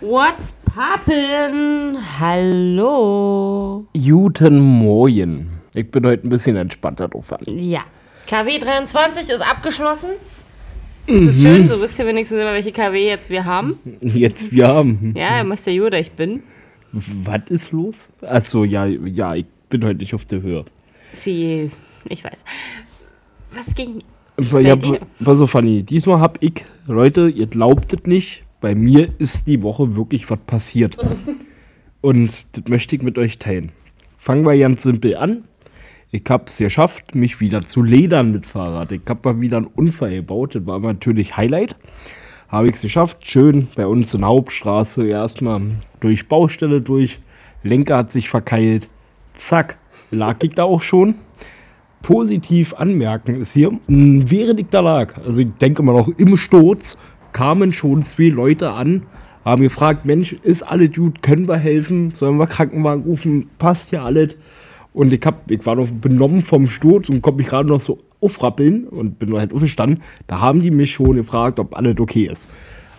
What's poppin'? Hallo. Guten Morgen. Ich bin heute ein bisschen entspannter drauf. Ja. KW 23 ist abgeschlossen. Es ist schön, so wisst ihr wenigstens immer, welche KW jetzt wir haben. Jetzt wir haben. Ja, ihr wisst ja, Juda, ich bin. Was ist los? Achso, ja, ja, ich bin heute nicht auf der Höhe. Sie, ich weiß. Was ging? Ja, pass auf, Fanny. Diesmal hab ich, Leute, ihr glaubt es nicht, bei mir ist die Woche wirklich was passiert. Und das möchte ich mit euch teilen. Fangen wir ganz simpel an. Ich hab's geschafft, mich wieder zu ledern mit Fahrrad. Ich hab mal wieder einen Unfall gebaut. Das war natürlich Highlight. Habe ich es geschafft. Schön bei uns in der Hauptstraße. Erstmal durch Baustelle durch. Lenker hat sich verkeilt. Zack, lag ich da auch schon. Positiv anmerken ist hier, während ich da lag, also ich denke mal noch im Sturz, kamen schon zwei Leute an, haben gefragt, Mensch, ist alles gut, können wir helfen, sollen wir Krankenwagen rufen, passt ja alles. Und ich, hab, ich war noch benommen vom Sturz und konnte mich gerade noch so aufrappeln und bin halt aufgestanden. Da haben die mich schon gefragt, ob alles okay ist.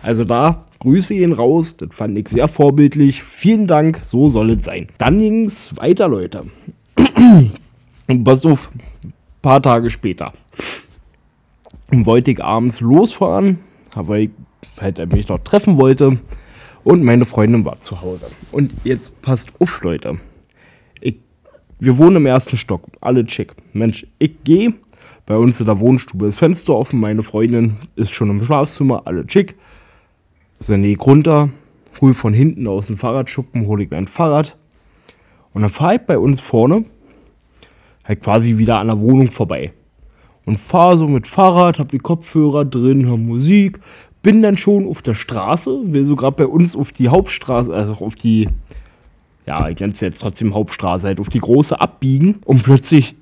Also da, Grüße gehen raus, das fand ich sehr vorbildlich. Vielen Dank, so soll es sein. Dann ging es weiter, Leute. Und pass auf, ein paar Tage später wollte ich abends losfahren, ich halt mich noch treffen wollte und meine Freundin war zu Hause. Und jetzt passt auf, Leute. Ich, wir wohnen im ersten Stock, alle chick. Mensch, ich gehe, bei uns in der Wohnstube ist Fenster offen, meine Freundin ist schon im Schlafzimmer, alle chick. So, nee, runter, hol von hinten aus dem Fahrradschuppen, hole ich mein Fahrrad. Und dann fahre ich bei uns vorne halt quasi wieder an der Wohnung vorbei. Und fahre so mit Fahrrad, hab die Kopfhörer drin, hör Musik, bin dann schon auf der Straße, will so gerade bei uns auf die Hauptstraße, also auf die, ja, ich nenne es jetzt trotzdem Hauptstraße, halt auf die große abbiegen und plötzlich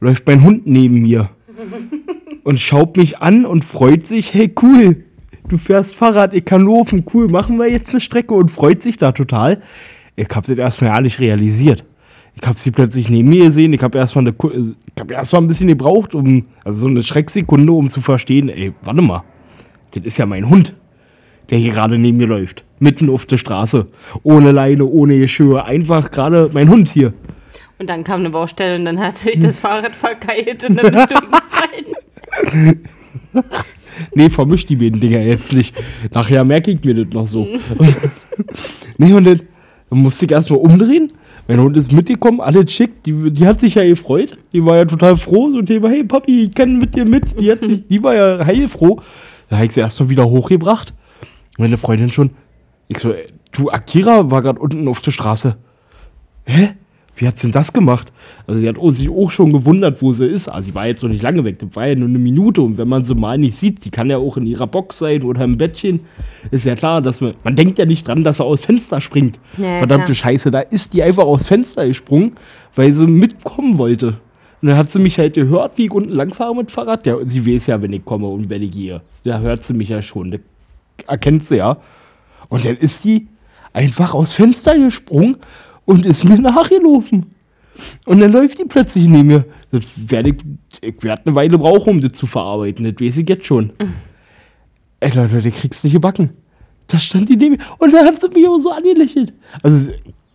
läuft mein Hund neben mir und schaut mich an und freut sich, hey cool, du fährst Fahrrad, ich kann laufen, cool, machen wir jetzt eine Strecke und freut sich da total. Ich hab's jetzt erstmal ja nicht realisiert. Ich habe sie plötzlich neben mir gesehen. Ich habe erstmal eine, ich habe erstmal ein bisschen gebraucht, um, also so eine Schrecksekunde, um zu verstehen, ey, warte mal, das ist ja mein Hund, der hier gerade neben mir läuft. Mitten auf der Straße. Ohne Leine, ohne Geschirr. Einfach gerade mein Hund hier. Und dann kam eine Baustelle und dann hat sich das Fahrrad verkeilt und dann bist du umgefallen. Nee, vermisch die beiden Dinger jetzt nicht. Nachher merke ich mir das noch so. nee, und dann musste ich erstmal umdrehen. Mein Hund ist mitgekommen, alle chick, die, die hat sich ja gefreut. Die war ja total froh, so Thema, hey Papi, ich kann mit dir mit. Die, hat sich, die war ja heilfroh. Da habe ich sie erstmal wieder hochgebracht. Meine Freundin schon, ich so, du, Akira war gerade unten auf der Straße. Hä? Wie hat's denn das gemacht? Also sie hat sich auch schon gewundert, wo sie ist. Also sie war jetzt noch nicht lange weg, das war ja nur eine Minute. Und wenn man sie mal nicht sieht, die kann ja auch in ihrer Box sein oder im Bettchen, ist ja klar, dass man, man denkt ja nicht dran, dass er aus Fenster springt. Ja, Verdammte klar. Scheiße, da ist die einfach aus Fenster gesprungen, weil sie mitkommen wollte. Und dann hat sie mich halt gehört, wie ich unten langfahre mit Fahrrad. Ja, und sie weiß ja, wenn ich komme und wenn ich gehe. Da hört sie mich ja schon. Das erkennt sie ja. Und dann ist die einfach aus Fenster gesprungen und ist mir nachgelaufen. Und dann läuft die plötzlich neben mir. Das werde ich, ich werde eine Weile brauchen, um das zu verarbeiten. Das weiß ich jetzt schon. Ey, Leute, du kriegst nicht gebacken. Da stand die neben mir. Und dann hat sie mich auch so angelächelt. Also,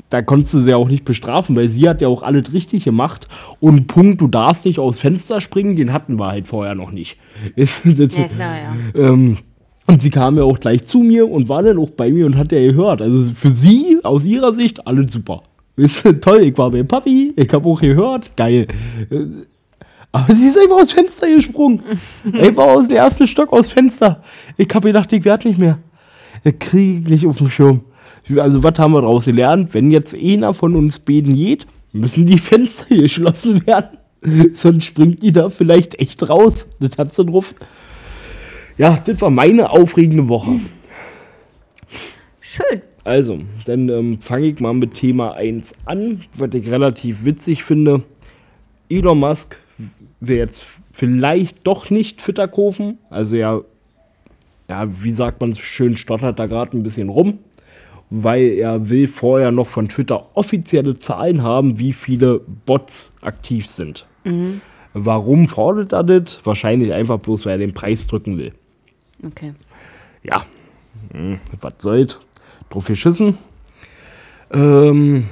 da konntest du sie ja auch nicht bestrafen, weil sie hat ja auch alles richtig gemacht. Und Punkt, du darfst nicht aus Fenster springen, den hatten wir halt vorher noch nicht. Ist, das, Ja, klar, ja. ähm, und sie kam ja auch gleich zu mir und war dann auch bei mir und hat ja gehört. Also für sie, aus ihrer Sicht, alles super. Ist toll, ich war bei Papi, ich habe auch gehört, geil. Aber sie ist einfach aus Fenster gesprungen. einfach aus dem ersten Stock aus Fenster. Ich habe gedacht, ich werde nicht mehr. Das kriege ich nicht auf dem Schirm. Also, was haben wir daraus gelernt? Wenn jetzt einer von uns beten geht, müssen die Fenster geschlossen werden. Sonst springt die da vielleicht echt raus. Das hat sie drauf. Ja, das war meine aufregende Woche. Schön. Also, dann ähm, fange ich mal mit Thema 1 an, was ich relativ witzig finde. Elon Musk will jetzt vielleicht doch nicht Twitter kaufen. Also ja, ja, wie sagt man es schön, stottert da gerade ein bisschen rum, weil er will vorher noch von Twitter offizielle Zahlen haben, wie viele Bots aktiv sind. Warum fordert er das? Wahrscheinlich einfach bloß, weil er den Preis drücken will. Okay. Ja, hm, was soll's. drauf geschissen. Ähm,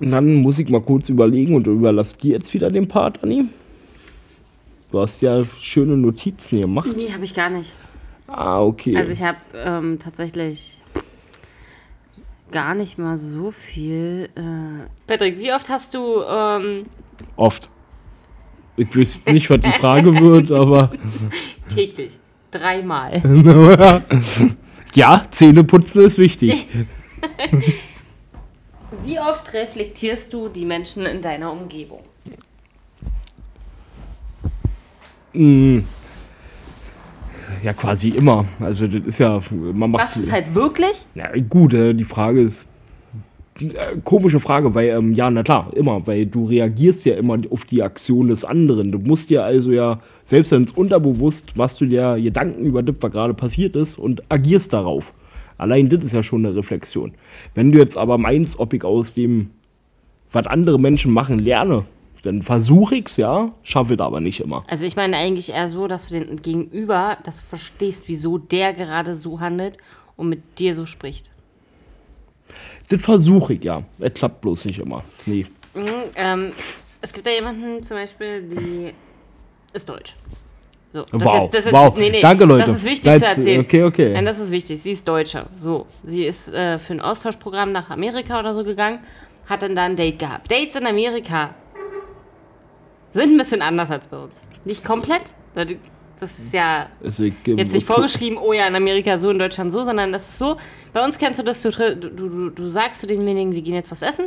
dann muss ich mal kurz überlegen und überlasse dir jetzt wieder den Part, Anni. Du hast ja schöne Notizen gemacht. Nee, habe ich gar nicht. Ah, okay. Also ich habe ähm, tatsächlich gar nicht mal so viel. Äh Patrick, wie oft hast du ähm, Oft. Ich wüsste nicht, was die Frage wird, aber täglich? Dreimal. ja, Zähneputzen ist wichtig. Wie oft reflektierst du die Menschen in deiner Umgebung? Mm. Ja, quasi immer. Also das ist ja, man macht. Machst du es halt wirklich? Ja, gut, äh, die Frage ist. Komische Frage, weil, ähm, ja, na klar, immer, weil du reagierst ja immer auf die Aktion des anderen. Du musst dir also ja, selbst wenn es unterbewusst, machst du dir Gedanken über das, was gerade passiert ist und agierst darauf. Allein das ist ja schon eine Reflexion. Wenn du jetzt aber meinst, ob ich aus dem, was andere Menschen machen, lerne, dann versuche ich es ja, schaffe es aber nicht immer. Also ich meine eigentlich eher so, dass du den Gegenüber, dass du verstehst, wieso der gerade so handelt und mit dir so spricht. Das versuche ich ja. Es klappt bloß nicht immer. Nee. Mhm, ähm, es gibt da jemanden zum Beispiel, die ist deutsch. So, das Wow, ist- das ist- wow. Danke, Leute. Das ist wichtig Seid- zu erzählen. okay, okay. Nein, das ist wichtig. Sie ist Deutsche. So, sie ist äh, für ein Austauschprogramm nach Amerika oder so gegangen, hat dann da ein Date gehabt. Dates in Amerika sind ein bisschen anders als bei uns. Nicht komplett, das ist ja ähm, jetzt nicht vorgeschrieben, oh ja, in Amerika so, in Deutschland so, sondern das ist so. Bei uns kennst du das, du, du, du, du sagst zu denjenigen, wir gehen jetzt was essen.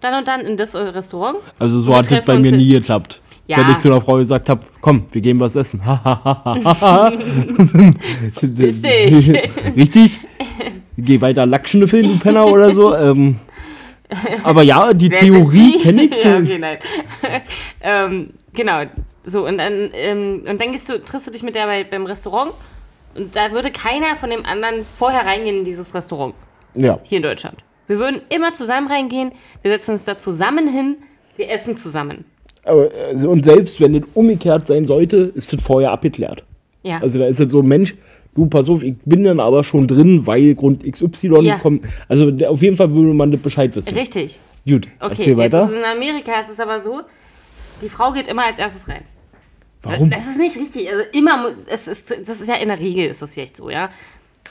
Dann und dann in das äh, Restaurant. Also so hat es bei mir nie geklappt. Ja. Wenn ich zu einer Frau gesagt habe, komm, wir gehen was essen. Richtig? Geh weiter Lackschnüffeln, du Penner oder so. Ähm, aber ja, die Wer Theorie kenne ich. ja, okay, nein. ähm, genau. So, und dann, ähm, und dann gehst du, triffst du dich mit der bei, beim Restaurant. Und da würde keiner von dem anderen vorher reingehen in dieses Restaurant. Ja. Hier in Deutschland. Wir würden immer zusammen reingehen. Wir setzen uns da zusammen hin. Wir essen zusammen. Aber, also, und selbst wenn es umgekehrt sein sollte, ist das vorher abgeklärt. Ja. Also da ist jetzt so, Mensch, du, pass auf, ich bin dann aber schon drin, weil Grund XY Ja. kommt. Also auf jeden Fall würde man das Bescheid wissen. Richtig. Gut, Okay, erzähl weiter. in Amerika ist es aber so, die Frau geht immer als erstes rein. Warum? Das ist nicht richtig. Also immer, es ist, das ist ja in der Regel ist das vielleicht so, ja.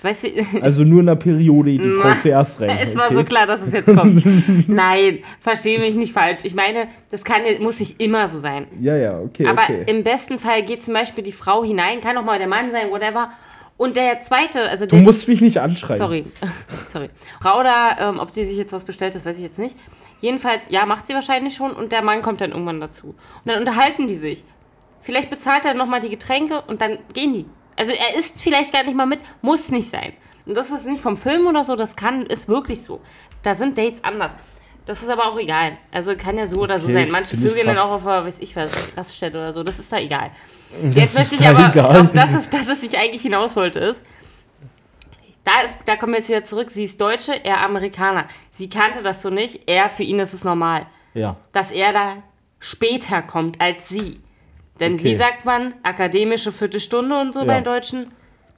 Weißt du, Also nur in der Periode die Frau zuerst rein. Es war okay. so klar, dass es jetzt kommt. Nein, verstehe mich nicht falsch. Ich meine, das kann, muss nicht immer so sein. Ja, ja, okay, Aber okay. im besten Fall geht zum Beispiel die Frau hinein, kann auch mal der Mann sein, whatever. Und der zweite, also Du der. musst mich nicht anschreien. Sorry, sorry. Frau da, ähm, ob sie sich jetzt was bestellt, das weiß ich jetzt nicht. Jedenfalls, ja, macht sie wahrscheinlich schon und der Mann kommt dann irgendwann dazu. Und dann unterhalten die sich. Vielleicht bezahlt er nochmal die Getränke und dann gehen die. Also er isst vielleicht gar nicht mal mit, muss nicht sein. Und das ist nicht vom Film oder so, das kann, ist wirklich so. Da sind Dates anders. Das ist aber auch egal. Also kann ja so oder so Okay, sein. Manche vögeln dann auch auf, einer, weiß ich was, Raststätte oder so. Das ist da egal. Das Jetzt möchte ich aber egal. auf das, auf das, was ich eigentlich hinaus wollte, ist, da, ist, da kommen wir jetzt wieder zurück. Sie ist Deutsche, er Amerikaner. Sie kannte das so nicht. Er, für ihn ist es normal, Ja. dass er da später kommt als sie. Denn Okay. wie sagt man, akademische Viertelstunde und so Ja. bei Deutschen?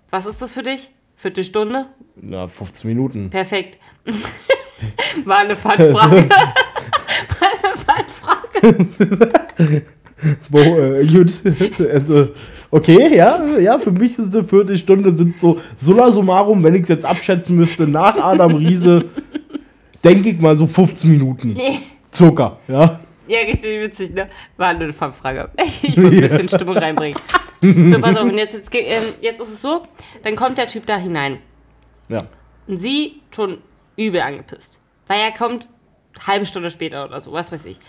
Was ist das für dich? Viertelstunde? Na, 15 Minuten. Perfekt. War eine Fangfrage. Wo, äh, gut. also, okay, ja, ja, für mich ist eine Viertelstunde sind so, summa summarum, wenn ich es jetzt abschätzen müsste, nach Adam Riese, denke ich mal so 15 Minuten. Nee. Zucker, ja. Ja, richtig witzig, ne? War nur eine Fangfrage. Ich wollte ein bisschen Stimmung reinbringen. So, pass auf, und jetzt, jetzt, ähm, jetzt ist es so, dann kommt der Typ da hinein. Ja. Und sie schon übel angepisst. Weil er kommt halbe Stunde später oder so, was weiß ich.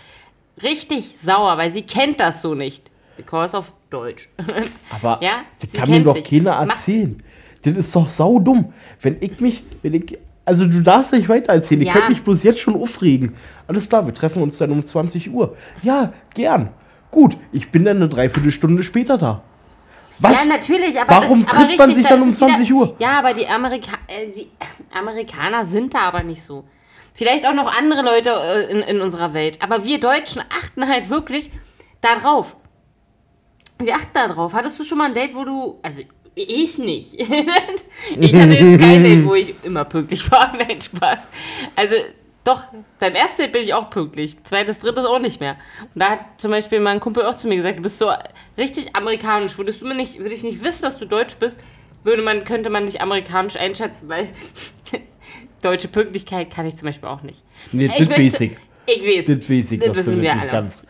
Richtig sauer, weil sie kennt das so nicht. Because of Deutsch. Aber Ja, das sie kann mir doch sich. keiner Mach- erzählen. Das ist doch saudumm. Wenn ich mich, wenn ich, also du darfst nicht weiter erzählen. Ich Ja. könnte mich bloß jetzt schon aufregen. Alles klar, wir treffen uns dann um 20 Uhr. Ja, gern. Gut, ich bin dann eine Dreiviertelstunde später da. Was? Ja, natürlich, aber Warum das, aber trifft man richtig, sich da dann um es wieder- 20 Uhr? Ja, aber die, Amerika äh, die Amerikaner sind da aber nicht so. Vielleicht auch noch andere Leute äh, in, in unserer Welt. Aber wir Deutschen achten halt wirklich da drauf. Wir achten da drauf. Hattest du schon mal ein Date, wo du. Also, Ich nicht. ich hatte jetzt kein Date, wo ich immer pünktlich war. Nein, Spaß. Also, doch, beim ersten Date bin ich auch pünktlich. Zweites, drittes auch nicht mehr. Und da hat zum Beispiel mein Kumpel auch zu mir gesagt, du bist so richtig amerikanisch. Würdest du mir nicht, würde ich nicht wissen, dass du Deutsch bist, würde man, könnte man dich amerikanisch einschätzen, weil deutsche Pünktlichkeit kann ich zum Beispiel auch nicht. Nee, Ich das möchte- ich. Weiß. Das Das wissen wir nicht alle. ganz.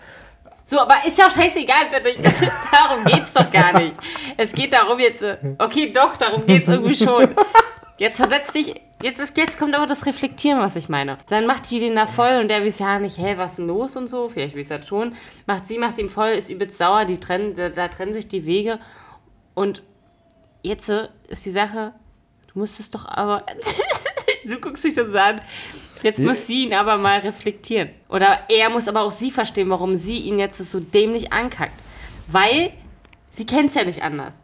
So, aber ist ja auch scheißegal, bitte. Das, darum geht's doch gar nicht. Es geht darum jetzt. äh, Okay, doch, darum geht's irgendwie schon. Jetzt versetzt dich. Jetzt, ist, jetzt kommt aber das Reflektieren, was ich meine. Dann macht die den da voll und der weiß ja nicht, hey, was ist denn los und so. Vielleicht weiß das schon. Macht sie, macht ihn voll, ist übelst sauer, die trennen, da, da trennen sich die Wege. Und jetzt äh, ist die Sache, du musst es doch aber. du guckst dich das an. Jetzt muss sie ihn aber mal reflektieren. Oder er muss aber auch sie verstehen, warum sie ihn jetzt so dämlich ankackt. Weil sie kennt es ja nicht anders.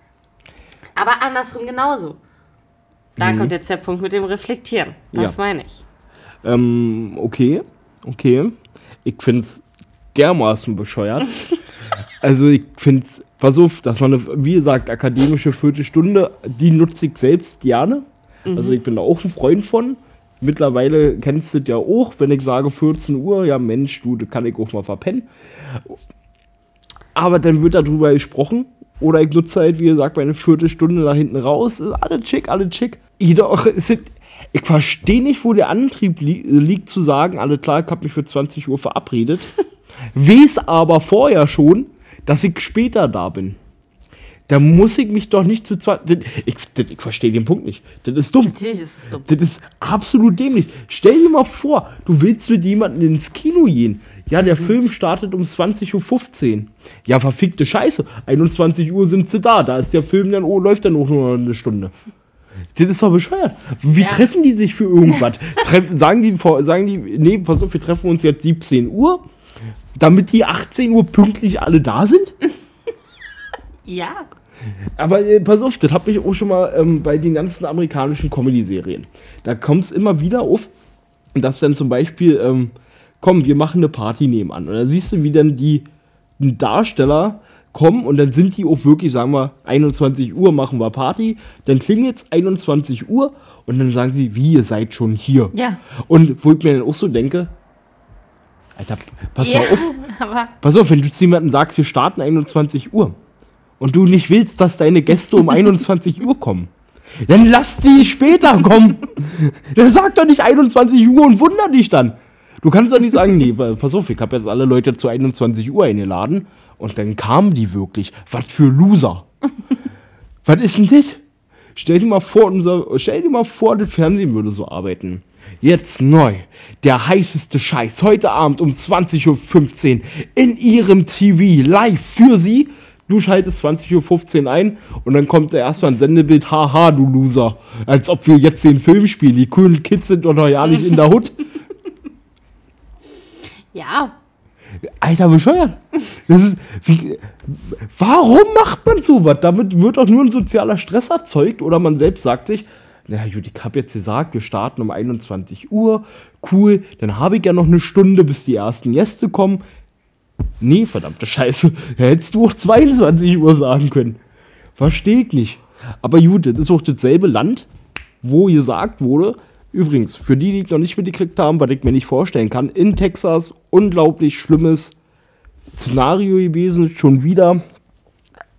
Aber andersrum genauso. Da kommt jetzt der Punkt mit dem Reflektieren. Das Ja. meine ich. Ähm, okay, okay. Ich find's dermaßen bescheuert. also ich find's, pass auf, dass man eine, wie gesagt, akademische Viertelstunde, die nutze ich selbst gerne. Also ich bin da auch ein Freund von. Mittlerweile kennst du das ja auch, wenn ich sage 14 Uhr, ja Mensch, du, das kann ich auch mal verpennen. Aber dann wird darüber gesprochen. Oder ich nutze halt, wie gesagt, meine Viertelstunde nach hinten raus. Ist alles schick, alles schick. Jedoch, sind, ich verstehe nicht, wo der Antrieb li liegt, zu sagen, alle klar, ich habe mich für 20 Uhr verabredet. Weiß aber vorher schon, dass ich später da bin. Da muss ich mich doch nicht zu 20. Ich, ich verstehe den Punkt nicht. Das ist dumm. Natürlich ist es dumm. Das ist absolut dämlich. Stell dir mal vor, du willst mit jemandem ins Kino gehen. Ja, der Film startet um 20.15 Uhr. Ja, verfickte Scheiße. 21 Uhr sind sie da. Da ist der Film dann, oh, läuft dann auch nur eine Stunde. Das ist doch bescheuert. Wie Ja. treffen die sich für irgendwas? Treffen, sagen, die, vor- sagen die, nee, pass auf, wir treffen uns jetzt 17 Uhr, damit die 18 Uhr pünktlich alle da sind? Ja. Aber äh, pass auf, das habe ich auch schon mal ähm, bei den ganzen amerikanischen Comedy-Serien. Da kommt es immer wieder auf, dass dann zum Beispiel, ähm, komm, wir machen eine Party nebenan. Und dann siehst du, wie dann die Darsteller kommen und dann sind die auch wirklich, sagen wir, 21 Uhr machen wir Party. Dann klingelt es 21 Uhr und dann sagen sie, wie, ihr seid schon hier. Ja. Und wo ich mir dann auch so denke, Alter, pass ja. mal auf, Pass auf, wenn du zu jemandem sagst, wir starten 21 Uhr und du nicht willst, dass deine Gäste um 21 Uhr kommen, dann lass die später kommen. Dann sag doch nicht 21 Uhr und wunder dich dann. Du kannst doch nicht sagen, nee, pass auf, ich habe jetzt alle Leute zu 21 Uhr eingeladen und dann kamen die wirklich. Was für Loser. Was ist denn das? Stell dir mal vor, unser, stell dir mal vor, das Fernsehen würde so arbeiten. Jetzt neu, der heißeste Scheiß, heute Abend um 20.15 Uhr in ihrem TV live für Sie. Du schaltest 20.15 Uhr ein und dann kommt erstmal ein Sendebild, haha, du Loser. Als ob wir jetzt den Film spielen. Die coolen Kids sind doch noch ja nicht in der Hut. ja. Alter, bescheuert. Das ist, wie, warum macht man sowas? Damit wird doch nur ein sozialer Stress erzeugt oder man selbst sagt sich, na gut, ich habe jetzt gesagt, wir starten um 21 Uhr, cool, dann habe ich ja noch eine Stunde, bis die ersten Gäste kommen. Nee, verdammte Scheiße, hättest du auch 22 Uhr sagen können. Verstehe ich nicht. Aber gut, das ist auch dasselbe Land, wo gesagt wurde, übrigens, für die, die es noch nicht mitgekriegt haben, was ich mir nicht vorstellen kann, in Texas unglaublich schlimmes Szenario gewesen, schon wieder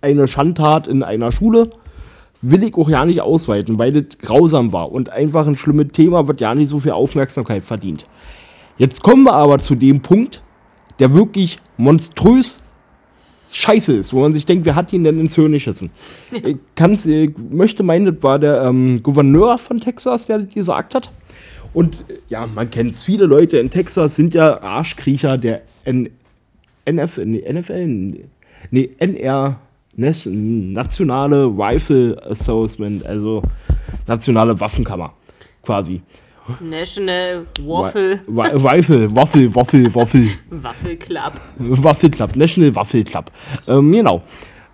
eine Schandtat in einer Schule. Will ich auch ja nicht ausweiten, weil das grausam war und einfach ein schlimmes Thema, was ja nicht so viel Aufmerksamkeit verdient. Jetzt kommen wir aber zu dem Punkt, der wirklich monströs scheiße ist, wo man sich denkt, wer hat ihn denn ins Hirn geschissen? Ich, kann's, ich möchte meinen, das war der ähm, Gouverneur von Texas, der das gesagt hat. Und äh, ja, man kennt es. Viele Leute in Texas sind ja Arschkriecher der N NF, nee, NFL, nee, NR, Nationale Rifle Association, also Nationale Waffenkammer, quasi. National Waffle, Rifle, Waffel, Waffel, Waffel. Waffle Club. Waffel Club, National Waffel Club. Ähm, genau.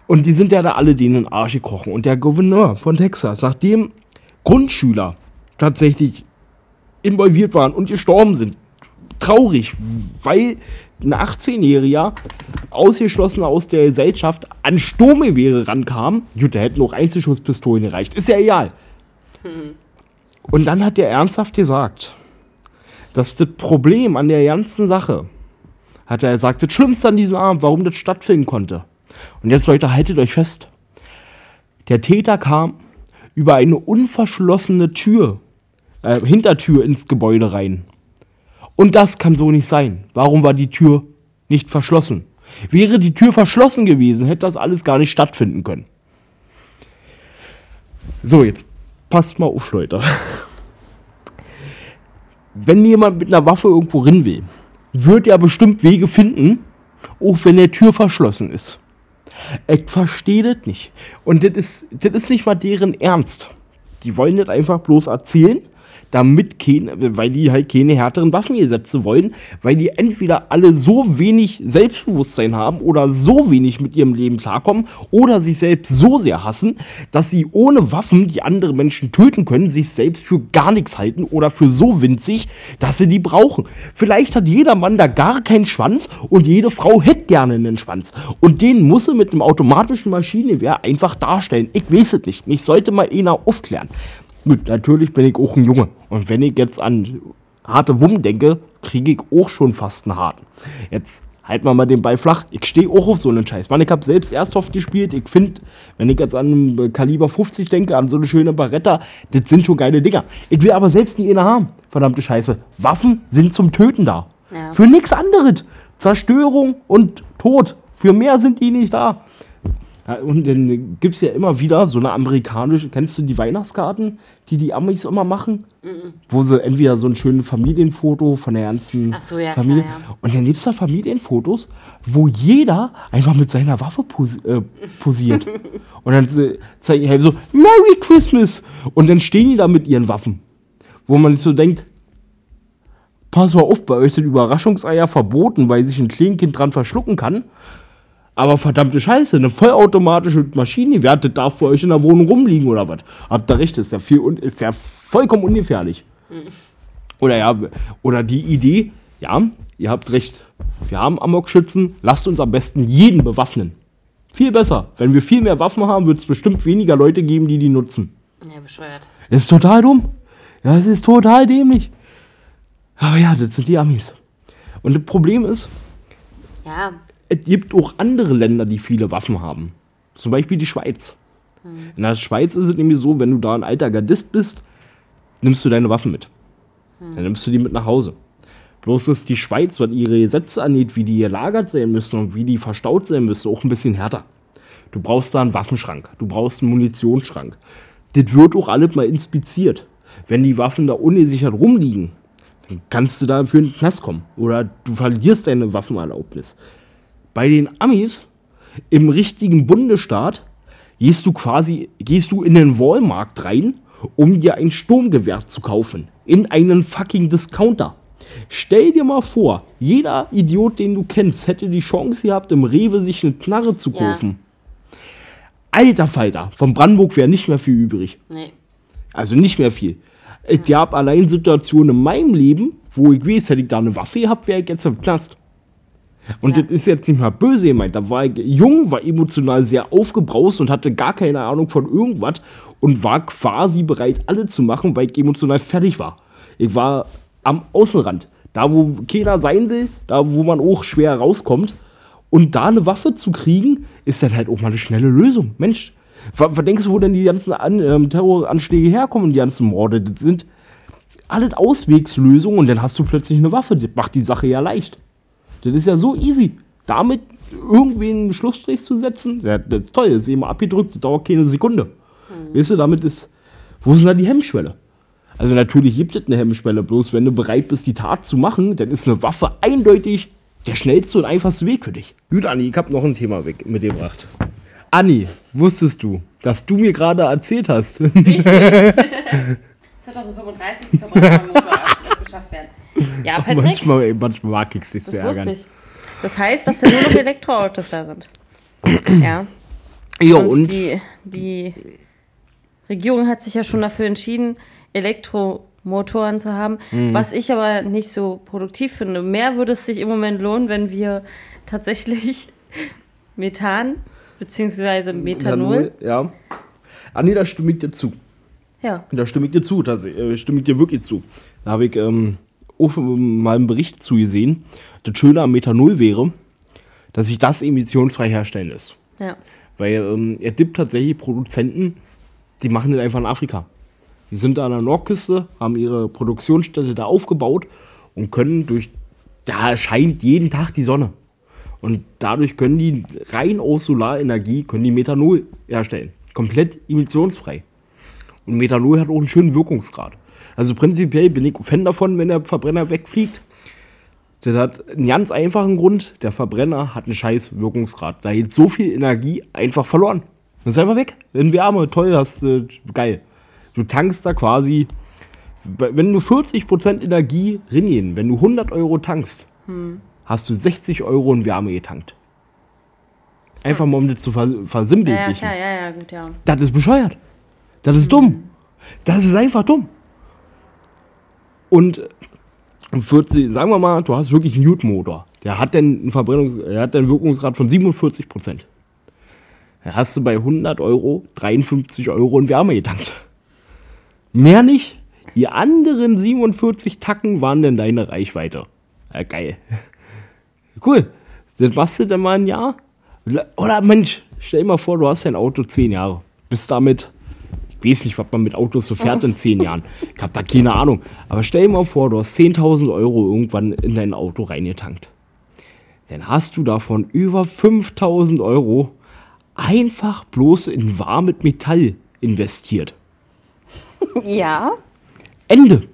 Und die sind ja da alle denen Arsch gekrochen. Und der Gouverneur von Texas, nachdem Grundschüler tatsächlich involviert waren und gestorben sind, traurig, weil ein 18-Jähriger, ausgeschlossen aus der Gesellschaft, an Sturmgewehre rankam. Gut, da hätten auch Einzelschusspistolen gereicht. Ist ja egal. Und dann hat er ernsthaft gesagt, dass das Problem an der ganzen Sache, hat er gesagt, das Schlimmste an diesem Abend, warum das stattfinden konnte. Und jetzt, Leute, haltet euch fest. Der Täter kam über eine unverschlossene Tür, äh, Hintertür ins Gebäude rein. Und das kann so nicht sein. Warum war die Tür nicht verschlossen? Wäre die Tür verschlossen gewesen, hätte das alles gar nicht stattfinden können. So, jetzt passt mal auf, Leute. Wenn jemand mit einer Waffe irgendwo rein will, wird er bestimmt Wege finden, auch wenn der Tür verschlossen ist. Ich verstehe das nicht. Und das ist, das ist nicht mal deren Ernst. Die wollen das einfach bloß erzählen, damit keine, weil die halt keine härteren Waffengesetze wollen, weil die entweder alle so wenig Selbstbewusstsein haben oder so wenig mit ihrem Leben klarkommen oder sich selbst so sehr hassen, dass sie ohne Waffen, die andere Menschen töten können, sich selbst für gar nichts halten oder für so winzig, dass sie die brauchen. Vielleicht hat jeder Mann da gar keinen Schwanz und jede Frau hätte gerne einen Schwanz. Und den muss sie mit einem automatischen Maschinengewehr einfach darstellen. Ich weiß es nicht. Mich sollte mal einer aufklären. Gut, natürlich bin ich auch ein Junge. Und wenn ich jetzt an harte Wumm denke, kriege ich auch schon fast einen harten. Jetzt halten wir mal den Ball flach. Ich stehe auch auf so einen Scheiß. Mann, ich habe selbst Airsoft gespielt. Ich finde, wenn ich jetzt an ein Kaliber 50 denke, an so eine schöne Barretta, das sind schon geile Dinger. Ich will aber selbst nie eine haben. Verdammte Scheiße. Waffen sind zum Töten da. Ja. Für nichts anderes. Zerstörung und Tod. Für mehr sind die nicht da. Ja, und dann gibt es ja immer wieder so eine amerikanische, kennst du die Weihnachtskarten, die die Amis immer machen? Wo sie entweder so ein schönes Familienfoto von der ganzen Ach so, ja, Familie. klar, ja. Und dann gibt es da Familienfotos, wo jeder einfach mit seiner Waffe pos äh, posiert. und dann zeigen die halt so, Merry Christmas! Und dann stehen die da mit ihren Waffen. Wo man sich so denkt, pass mal auf, bei euch sind Überraschungseier verboten, weil sich ein Kleinkind dran verschlucken kann. Aber verdammte Scheiße, eine vollautomatische Maschine, wer das darf bei euch in der Wohnung rumliegen oder was? Habt ihr recht, ist ja, viel, ist ja vollkommen ungefährlich. Oder ja, oder die Idee, ja, ihr habt recht, wir haben Amokschützen, lasst uns am besten jeden bewaffnen. Viel besser. Wenn wir viel mehr Waffen haben, wird es bestimmt weniger Leute geben, die die nutzen. Ja, bescheuert. Das ist total dumm. Ja, das ist total dämlich. Aber ja, das sind die Amis. Und das Problem ist, Ja, es gibt auch andere Länder, die viele Waffen haben. Zum Beispiel die Schweiz. In der Schweiz ist es nämlich so, wenn du da ein alter Gardist bist, nimmst du deine Waffen mit. Dann nimmst du die mit nach Hause. Bloß ist die Schweiz, was ihre Gesetze angeht, wie die gelagert sein müssen und wie die verstaut sein müssen, auch ein bisschen härter. Du brauchst da einen Waffenschrank, du brauchst einen Munitionsschrank. Das wird auch alles mal inspiziert. Wenn die Waffen da ungesichert rumliegen, dann kannst du da für einen Knast kommen. Oder du verlierst deine Waffenerlaubnis. Bei den Amis im richtigen Bundesstaat gehst du quasi, gehst du in den Walmart rein, um dir ein Sturmgewehr zu kaufen. In einen fucking Discounter. Stell dir mal vor, jeder Idiot, den du kennst, hätte die Chance gehabt, im Rewe sich eine Knarre zu Ja. kaufen. Alter Falter, von Brandenburg wäre nicht mehr viel übrig. nee. Also nicht mehr viel. Es gab allein Situationen in meinem Leben, wo ich weiß, hätte ich da eine Waffe gehabt, wäre ich jetzt im Knast. Und Ja. das ist jetzt nicht mal böse gemeint. Da war ich jung, war emotional sehr aufgebraust und hatte gar keine Ahnung von irgendwas und war quasi bereit, alle zu machen, weil ich emotional fertig war. Ich war am Außenrand. Da, wo keiner sein will, da, wo man auch schwer rauskommt. Und da eine Waffe zu kriegen, ist dann halt auch mal eine schnelle Lösung. Mensch, was, denkst du, wo denn die ganzen An ähm, Terroranschläge herkommen, die ganzen Morde? Das sind alles Auswegslösungen und dann hast du plötzlich eine Waffe. Das macht die Sache ja leicht. Das ist ja so easy. Damit irgendwen einen Schlussstrich zu setzen, ja, das ist toll. Das ist eben abgedrückt, das dauert keine Sekunde. Weißt du, damit ist. Wo ist denn da die Hemmschwelle? Also, natürlich gibt es eine Hemmschwelle, bloß wenn du bereit bist, die Tat zu machen, dann ist eine Waffe eindeutig der schnellste und einfachste Weg für dich. Gut, Anni, ich habe noch ein Thema weg- mitgebracht. Anni, wusstest du, dass du mir gerade erzählt hast, 2035 die Verbrennermotor abgeschafft werden. Ja, Patrick, manchmal, manchmal mag ich es dich zu das wusste ärgern. ich. Das heißt, dass da nur noch Elektroautos da sind. Ja. Ja, und, und, die, die Regierung hat sich ja schon dafür entschieden, Elektro Motoren zu haben, was ich aber nicht so produktiv finde. Mehr würde es sich im Moment lohnen, wenn wir tatsächlich Methan bzw. Methanol. Ja. Ah, nee, da stimme ich dir zu. Ja. Da stimme ich dir zu, tatsächlich. Äh, stimme ich dir wirklich zu. Da habe ich ähm, auch mal einen Bericht zugesehen. Das Schöne am Methanol wäre, dass sich das emissionsfrei herstellen lässt. Ja. Weil ähm, er gibt tatsächlich Produzenten, die machen das einfach in Afrika. Die sind da an der Nordküste, haben ihre Produktionsstätte da aufgebaut und können durch, da scheint jeden Tag die Sonne. Und dadurch können die rein aus Solarenergie, können die Methanol herstellen. Komplett emissionsfrei. Und Methanol hat auch einen schönen Wirkungsgrad. Also prinzipiell bin ich Fan davon, wenn der Verbrenner wegfliegt. Das hat einen ganz einfachen Grund. Der Verbrenner hat einen scheiß Wirkungsgrad. Da geht so viel Energie einfach verloren. Das ist einfach weg. In Wärme, toll, hast du, geil. Du tankst da quasi, wenn du 40% Energie ringehen, wenn du 100 Euro tankst, hast du 60 Euro in Wärme getankt. Einfach mal, um das zu vers Ja, ja, klar, ja, ja, gut, ja. Das ist bescheuert. Das ist dumm. Das ist einfach dumm. Und 40, sagen wir mal, du hast wirklich einen Newton-Motor. Der hat dann einen Verbrennung, der hat einen Wirkungsgrad von 47 Prozent. Da hast du bei 100 Euro 53 Euro in Wärme getankt. Mehr nicht. Die anderen 47 Tacken waren dann deine Reichweite. Ja, geil. Cool. Das machst du dann mal ein Jahr. Oder Mensch, stell dir mal vor, du hast dein Auto 10 Jahre. Bist damit, weiß nicht, was man mit Autos so fährt in 10 Jahren. Ich habe da keine Ahnung. Aber stell dir mal vor, du hast 10.000 Euro irgendwann in dein Auto reingetankt. Dann hast du davon über 5.000 Euro einfach bloß in warmes Metall investiert. Ja. Ende.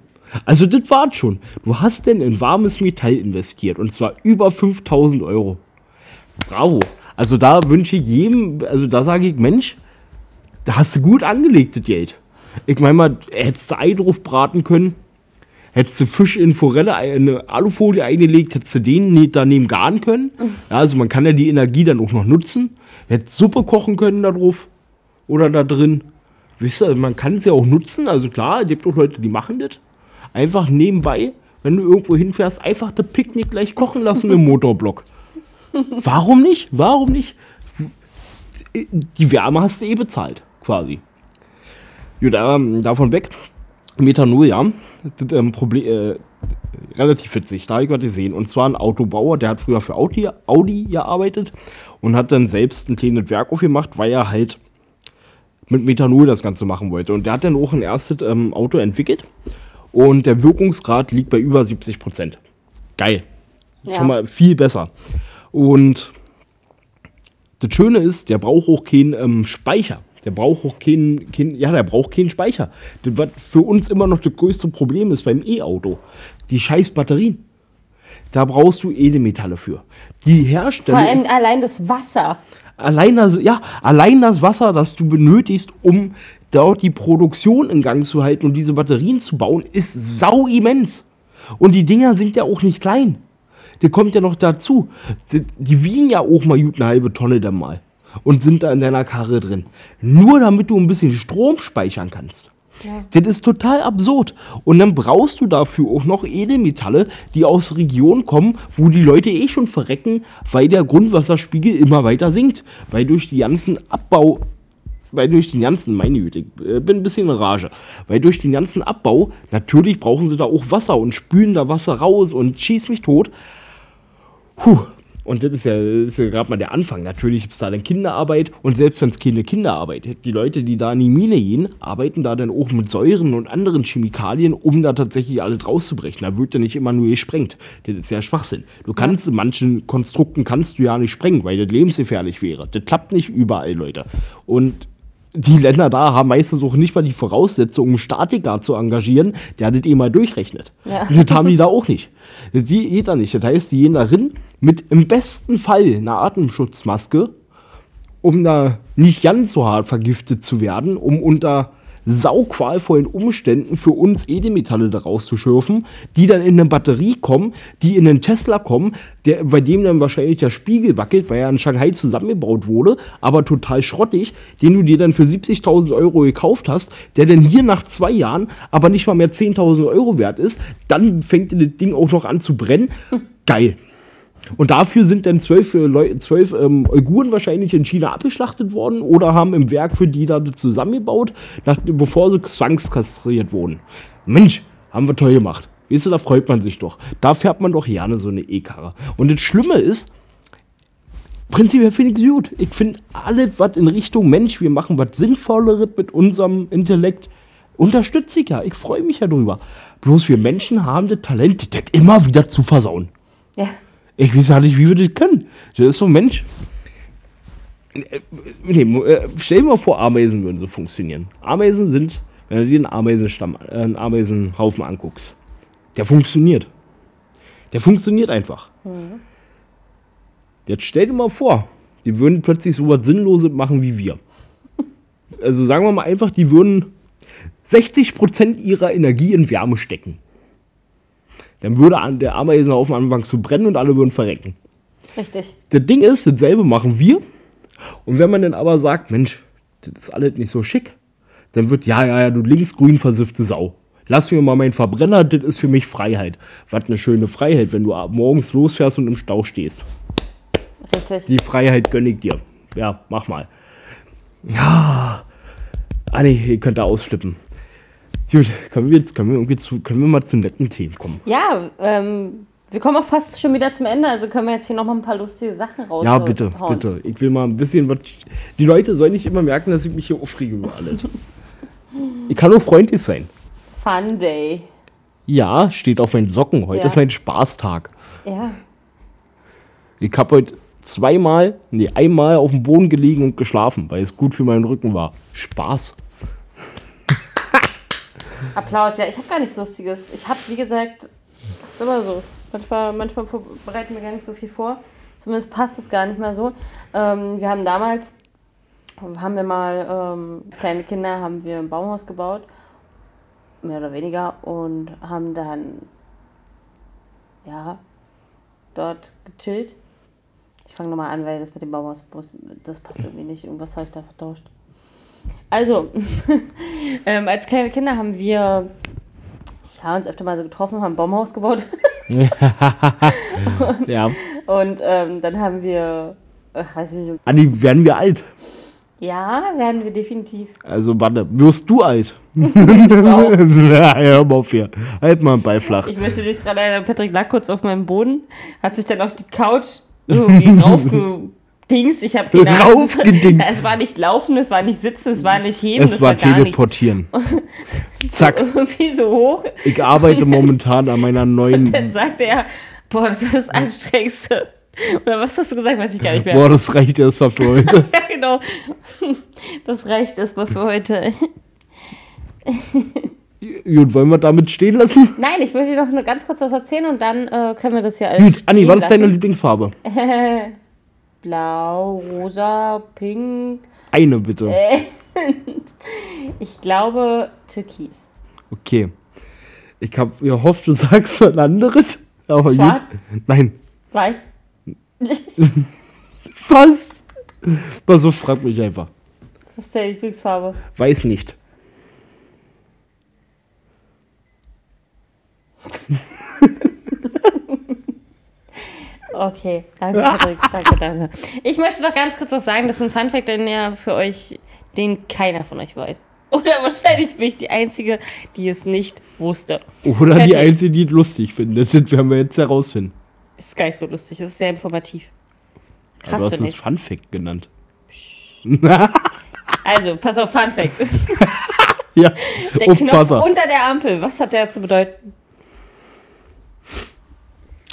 Also das war's schon. Du hast denn in warmes Metall investiert und zwar über 5000 Euro. Bravo. Also da wünsche ich jedem, also da sage ich, Mensch, da hast du gut angelegt, das Geld. Ich meine mal, hättest du Ei drauf braten können, hättest du Fisch in Forelle, eine Alufolie eingelegt, hättest du den nicht daneben garen können. Ja, also man kann ja die Energie dann auch noch nutzen. Hättest Suppe kochen können da drauf oder da drin. Wisst ihr, man kann es ja auch nutzen. Also klar, es gibt auch Leute, die machen das. Einfach nebenbei, wenn du irgendwo hinfährst, einfach das Picknick gleich kochen lassen im Motorblock. Warum nicht? Warum nicht? Die Wärme hast du eh bezahlt, quasi. Gut, ähm, davon weg. Methanol, ja. Das ähm, Problem, äh, relativ witzig. Da habe ich was gesehen. Und zwar ein Autobauer, der hat früher für Audi, Audi gearbeitet und hat dann selbst ein kleines Werk aufgemacht, weil er halt mit Methanol das Ganze machen wollte. Und der hat dann auch ein erstes ähm, Auto entwickelt und der Wirkungsgrad liegt bei über 70 Prozent. Geil. Ja. Schon mal viel besser. Und das Schöne ist, der braucht auch keinen ähm, Speicher. Der braucht auch keinen, kein, ja, der braucht keinen Speicher. Das, was für uns immer noch das größte Problem ist beim E-Auto. Die scheiß Batterien. Da brauchst du Edelmetalle für. Die Vor Hersteller allem allein das Wasser. allein das, ja, allein das Wasser, das du benötigst, um dort die Produktion in Gang zu halten und diese Batterien zu bauen, ist sau immens. Und die Dinger sind ja auch nicht klein. Der kommt ja noch dazu. Die, die wiegen ja auch mal gut eine halbe Tonne dann mal. Und sind da in deiner Karre drin. Nur damit du ein bisschen Strom speichern kannst. Das ist total absurd. Und dann brauchst du dafür auch noch Edelmetalle, die aus Regionen kommen, wo die Leute eh schon verrecken, weil der Grundwasserspiegel immer weiter sinkt. Weil durch die ganzen Abbau, weil durch den ganzen, meine Güte, ich äh, bin ein bisschen in Rage, weil durch den ganzen Abbau, natürlich brauchen sie da auch Wasser und spülen da Wasser raus und schieß mich tot. Puh. Und das ist ja, ja gerade mal der Anfang. Natürlich gibt es da dann Kinderarbeit und selbst wenn es keine Kinderarbeit ist, die Leute, die da in die Mine gehen, arbeiten da dann auch mit Säuren und anderen Chemikalien, um da tatsächlich alles rauszubrechen. Da wird ja nicht immer nur gesprengt. Das ist ja Schwachsinn. Du kannst in manchen Konstrukten kannst du ja nicht sprengen, weil das lebensgefährlich wäre. Das klappt nicht überall, Leute. Und die Länder da haben meistens auch nicht mal die Voraussetzungen, um Statiker zu engagieren, der das eh mal durchrechnet. Ja. Das haben die da auch nicht. Die geht da nicht. Das heißt, die gehen da rein mit im besten Fall einer Atemschutzmaske, um da nicht ganz so hart vergiftet zu werden, um unter sauqualvollen Umständen für uns Edelmetalle daraus zu schürfen, die dann in eine Batterie kommen, die in einen Tesla kommen, der, bei dem dann wahrscheinlich der Spiegel wackelt, weil er in Shanghai zusammengebaut wurde, aber total schrottig, den du dir dann für 70.000 Euro gekauft hast, der dann hier nach zwei Jahren aber nicht mal mehr 10.000 Euro wert ist, dann fängt das Ding auch noch an zu brennen. Geil. Und dafür sind dann zwölf, äh, zwölf ähm, Uiguren wahrscheinlich in China abgeschlachtet worden oder haben im Werk für die da zusammengebaut, nach, bevor sie zwangskastriert wurden. Mensch, haben wir toll gemacht. Weißt du, da freut man sich doch. Da fährt man doch gerne so eine E-Karre. Und das Schlimme ist, prinzipiell finde ich es gut. Ich finde alles, was in Richtung Mensch, wir machen was Sinnvolleres mit unserem Intellekt, unterstütze ich ja. Ich freue mich ja drüber. Bloß wir Menschen haben das Talent, das immer wieder zu versauen. Ja. Ich weiß ja nicht, wie wir das können. Das ist so ein Mensch. Äh, Nee, äh, stell dir mal vor, Ameisen würden so funktionieren. Ameisen sind, wenn du dir einen Ameisenstamm, äh, einen Ameisenhaufen anguckst, der funktioniert. Der funktioniert einfach. Jetzt stell dir mal vor, die würden plötzlich so was Sinnloses machen wie wir. Also sagen wir mal einfach, die würden 60% ihrer Energie in Wärme stecken. Dann würde der Ameisenhaufen anfangen zu brennen und alle würden verrecken. Richtig. Das Ding ist, dasselbe machen wir. Und wenn man dann aber sagt, Mensch, das ist alles nicht so schick, dann wird, ja, ja, ja, du linksgrün versiffte Sau. Lass mir mal meinen Verbrenner, das ist für mich Freiheit. Was eine schöne Freiheit, wenn du morgens losfährst und im Stau stehst. Richtig. Die Freiheit gönne ich dir. Ja, mach mal. Ja. Ah, nee, ihr könnt da ausflippen. Gut, können wir, jetzt, können wir, irgendwie zu, können wir mal zu netten Themen kommen? Ja, ähm, wir kommen auch fast schon wieder zum Ende, also können wir jetzt hier nochmal ein paar lustige Sachen raus. Ja, bitte, bitte. Ich will mal ein bisschen was. Die Leute sollen nicht immer merken, dass ich mich hier aufrege über alles. ich kann nur freundlich sein. Fun Day. Ja, steht auf meinen Socken. Heute Ja. ist mein Spaßtag. Ja. Ich habe heute zweimal, nee, einmal auf dem Boden gelegen und geschlafen, weil es gut für meinen Rücken war. Spaß. Applaus, ja, ich habe gar nichts Lustiges. Ich habe, wie gesagt, das ist immer so. Manchmal, manchmal bereiten wir gar nicht so viel vor. Zumindest passt es gar nicht mehr so. Ähm, wir haben damals, haben wir mal, ähm, kleine Kinder haben wir ein Baumhaus gebaut, mehr oder weniger, und haben dann, ja, dort gechillt. Ich fange nochmal an, weil das mit dem Baumhaus, das passt irgendwie nicht. Irgendwas habe ich da vertauscht. Also, ähm, als kleine Kinder haben wir ja, uns öfter mal so getroffen, haben ein Baumhaus gebaut. Ja. Und ähm, dann haben wir, ach, weiß ich nicht, Anni, werden wir alt? ja, werden wir definitiv. Also, warte, wirst du alt? Ja, hör mal auf hier. Halt mal einen Ball flach. Ich möchte dich dran erinnern, Patrick lag kurz auf meinem Boden, hat sich dann auf die Couch irgendwie raufgedingst. Ich habe keine Ahnung. Raufgedingst. Es war nicht laufen, es war nicht sitzen, es war nicht heben, Es war nichts. teleportieren. Zack. Irgendwie so hoch. Ich arbeite momentan an meiner neuen. Dann sagte er, boah, das ist das Anstrengendste. Oder was hast du gesagt? Weiß ich gar nicht mehr. Boah, das reicht erstmal für heute. Ja, genau. Das reicht erstmal für heute. Gut, wollen wir damit stehen lassen? Nein, ich möchte dir noch ganz kurz was erzählen und dann äh, können wir das hier alles. Gut, Anni, was ist deine. Lieblingsfarbe? Blau, rosa, pink. Eine bitte. Äh. Ich glaube Türkis. Okay. Ich hab gehofft, du sagst was anderes. Aber Schwarz? gut. Nein. Weiß. Was? Pass so, frag mich einfach. Was ist deine Lieblingsfarbe? Weiß nicht. Okay, danke, Patrick. danke, danke. Ich möchte noch ganz kurz was sagen. Das ist ein Funfact, den ja für euch, den keiner von euch weiß. Oder wahrscheinlich bin ich die Einzige, die es nicht wusste. Oder die Fertig. Einzige, die es lustig findet. Das werden wir jetzt herausfinden. Ist gar nicht so lustig, das ist sehr informativ. Aber Krass, du hast es ich. Fun Fact genannt. Also, pass auf, Funfact. Ja, Der Knopf Aufpasser. unter der Ampel, was hat der zu bedeuten?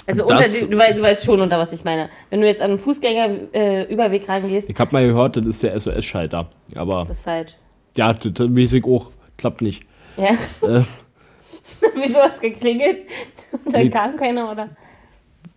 Also unter du, weißt, du weißt schon, unter was ich meine. Wenn du jetzt an einen Fußgängerüberweg äh, rangehst, Ich hab mal gehört, das ist der SOS-Schalter. Aber das ist falsch. ja, das, ich auch. Klappt nicht. Ja. Äh, Wieso hast du geklingelt? Und dann Nee. kam keiner, oder?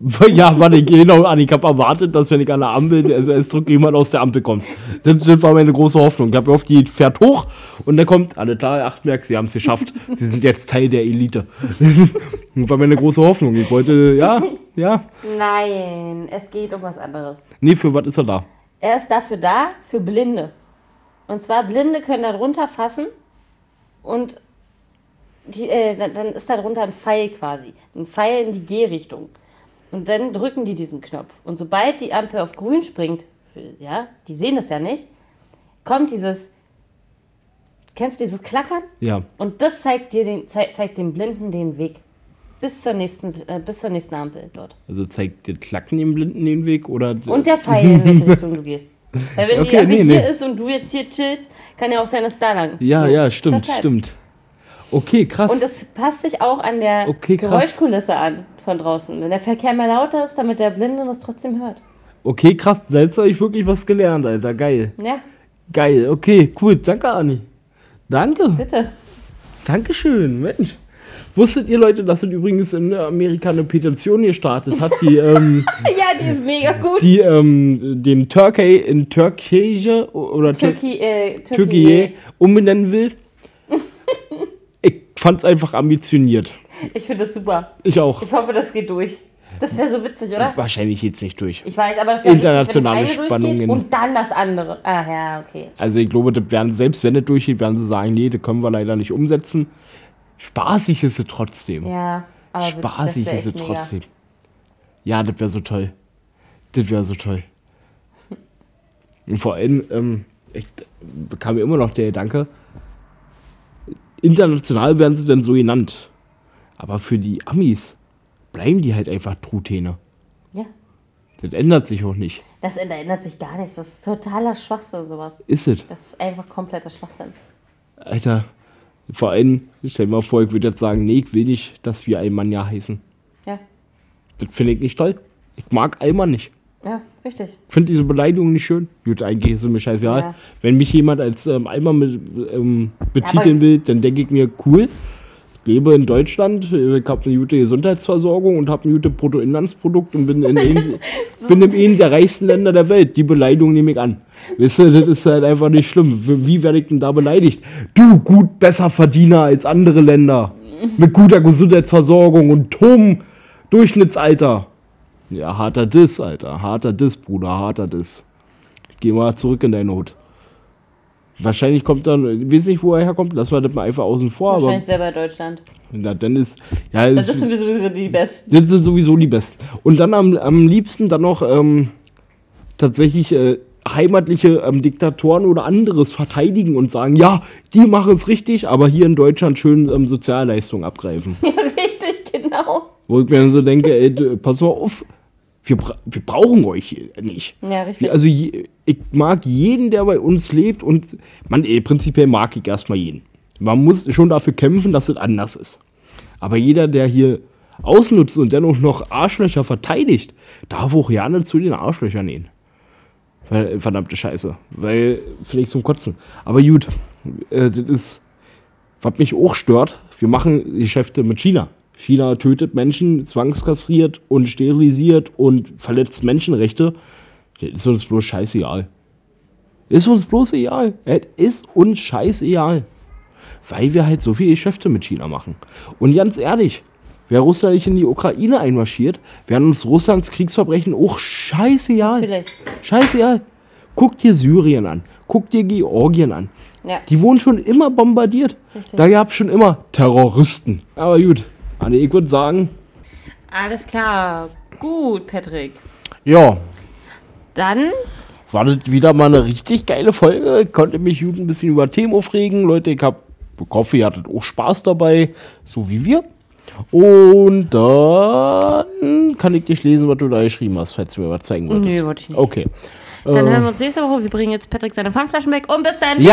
Ja, warte, genau, Anni, ich habe erwartet, dass wenn ich an der Ampel SOS drücke, jemand aus der Ampel kommt. Das, das war meine große Hoffnung. Ich habe gehofft, die fährt hoch und dann kommt, alle klar, Achtmerk, sie haben es geschafft. Sie sind jetzt Teil der Elite. das war meine große Hoffnung. Ich wollte, ja, ja. Nein, es geht um was anderes. Nee, für was ist er da? Er ist dafür da, für Blinde. Und zwar, Blinde können da drunter fassen und die, äh, dann- dann ist da drunter ein Pfeil quasi. Ein Pfeil in die G-Richtung. Und dann drücken die diesen Knopf. Und sobald die Ampel auf grün springt, ja, die sehen das ja nicht, kommt dieses, kennst du dieses Klackern? Ja. Und das zeigt dir den, zei- zeigt dem Blinden den Weg. Bis zur nächsten, äh, bis zur nächsten Ampel dort. Also zeigt der Klacken dem Blinden den Weg oder. Und der Pfeil, in welche Richtung du gehst. Weil wenn die Okay, Ampel nee, hier nee. ist und du jetzt hier chillst, kann ja auch sein, dass da lang. ja, So, ja, stimmt, deshalb. stimmt. Okay, krass. Und das passt sich auch an der Okay. Geräuschkulisse an von draußen. Wenn der Verkehr mal lauter ist, damit der Blinde das trotzdem hört. okay, krass. Da jetzt habe ich wirklich was gelernt, Alter. Geil. Ja, Geil. Okay, cool. Danke, Anni. Danke. bitte. Dankeschön, Mensch. Wusstet ihr Leute, dass es übrigens in Amerika eine Petition gestartet hat, die, ähm, Ja, die ist mega gut. die ähm, den Türkei in Türkei oder Tür Türkei, Türkei Türkei. umbenennen will? Ich fand's einfach ambitioniert. Ich finde das super. Ich auch. Ich hoffe, das geht durch. Das wäre so witzig, oder? Wahrscheinlich jetzt nicht durch. Ich weiß, aber das wäre Internationale witzig, Spannungen. Und dann das andere. Ah, ja, okay. Also ich glaube, das werden, selbst wenn es durchgeht, werden sie sagen, nee, das können wir leider nicht umsetzen. Spaßig ist es trotzdem. Ja, aber Spaßig ist es mega. trotzdem. Ja, das wäre so toll. Das wäre so toll. Und vor allem, ähm, ich, bekam mir immer noch der Gedanke, international werden sie dann so genannt. Aber für die Amis bleiben die halt einfach Truthähne. Ja, Das ändert sich auch nicht. das ändert sich gar nichts. Das ist totaler Schwachsinn, sowas. Ist es. Das ist einfach kompletter Schwachsinn. Alter, vor allem, stell dir mal vor, ich würde jetzt sagen, nee, ich will nicht, dass wir Almanja heißen. Ja, Das finde ich nicht toll. Ich mag Alman nicht. Ja, richtig. finde diese Beleidigung nicht schön. Gut, eigentlich ist es mir scheißegal. Ja. Wenn mich jemand als ähm, Alman mit, ähm, betiteln Aber- will, dann denke ich mir, cool. Ich lebe in Deutschland, ich habe eine gute Gesundheitsversorgung und habe ein gutes Bruttoinlandsprodukt und bin in, einem, bin in einem der reichsten Länder der Welt. Die Beleidigung nehme ich an. Wisst ihr, das ist halt einfach nicht schlimm. Wie wie werde ich denn da beleidigt? Du, gut, besser Verdiener als andere Länder. Mit guter Gesundheitsversorgung und hohem Durchschnittsalter. Ja, harter Diss, Alter. Harter Diss, Bruder, harter Diss. Geh mal zurück in deine Hut. Wahrscheinlich kommt dann, ich weiß nicht, wo er herkommt, lass mal das mal einfach außen vor, aber Wahrscheinlich selber Deutschland. na, dann ist, ja, Das ist, sind sowieso die Besten. das sind sowieso die Besten. Und dann am, am liebsten dann noch ähm, tatsächlich äh, heimatliche ähm, Diktatoren oder anderes verteidigen und sagen, ja, die machen es richtig, aber hier in Deutschland schön ähm, Sozialleistungen abgreifen. Ja, richtig, genau. Wo ich mir dann so denke, ey, pass mal auf, wir, wir brauchen euch nicht. Ja, richtig. Also ich mag jeden, der bei uns lebt und man, ey, prinzipiell mag ich erstmal jeden. Man muss schon dafür kämpfen, dass es anders ist. Aber jeder, der hier ausnutzt und dennoch noch Arschlöcher verteidigt, darf auch gerne zu den Arschlöchern nähen. Ver- Verdammte Scheiße. Weil, vielleicht zum Kotzen. Aber gut, äh, das ist, was mich auch stört, wir machen Geschäfte mit China. China tötet Menschen, zwangskastriert und sterilisiert und verletzt Menschenrechte. Das ist uns bloß scheißegal. Ist uns bloß egal. Es ist uns scheißegal. Weil wir halt so viele Geschäfte mit China machen. Und ganz ehrlich, wäre Russland nicht in die Ukraine einmarschiert, wären uns Russlands Kriegsverbrechen auch scheißegal. Natürlich. Scheißegal. Guck dir Syrien an. Guck dir Georgien an. Ja. Die wurden schon immer bombardiert. Richtig. Da gab es schon immer Terroristen. Aber gut, Anne, ich würde sagen, Alles klar. Gut, Patrick. ja, Dann, war das wieder mal eine richtig geile Folge. Ich konnte mich gut ein bisschen über Themen aufregen. Leute, ich, hab, ich hoffe, ihr hattet auch Spaß dabei, so wie wir. Und dann kann ich dich lesen, was du da geschrieben hast, falls du mir was zeigen wolltest. Nö, wollte ich nicht. Okay. dann hören wir uns nächste Woche. Wir bringen jetzt Patrick seine Pfandflaschen weg. Und bis dann. Ja,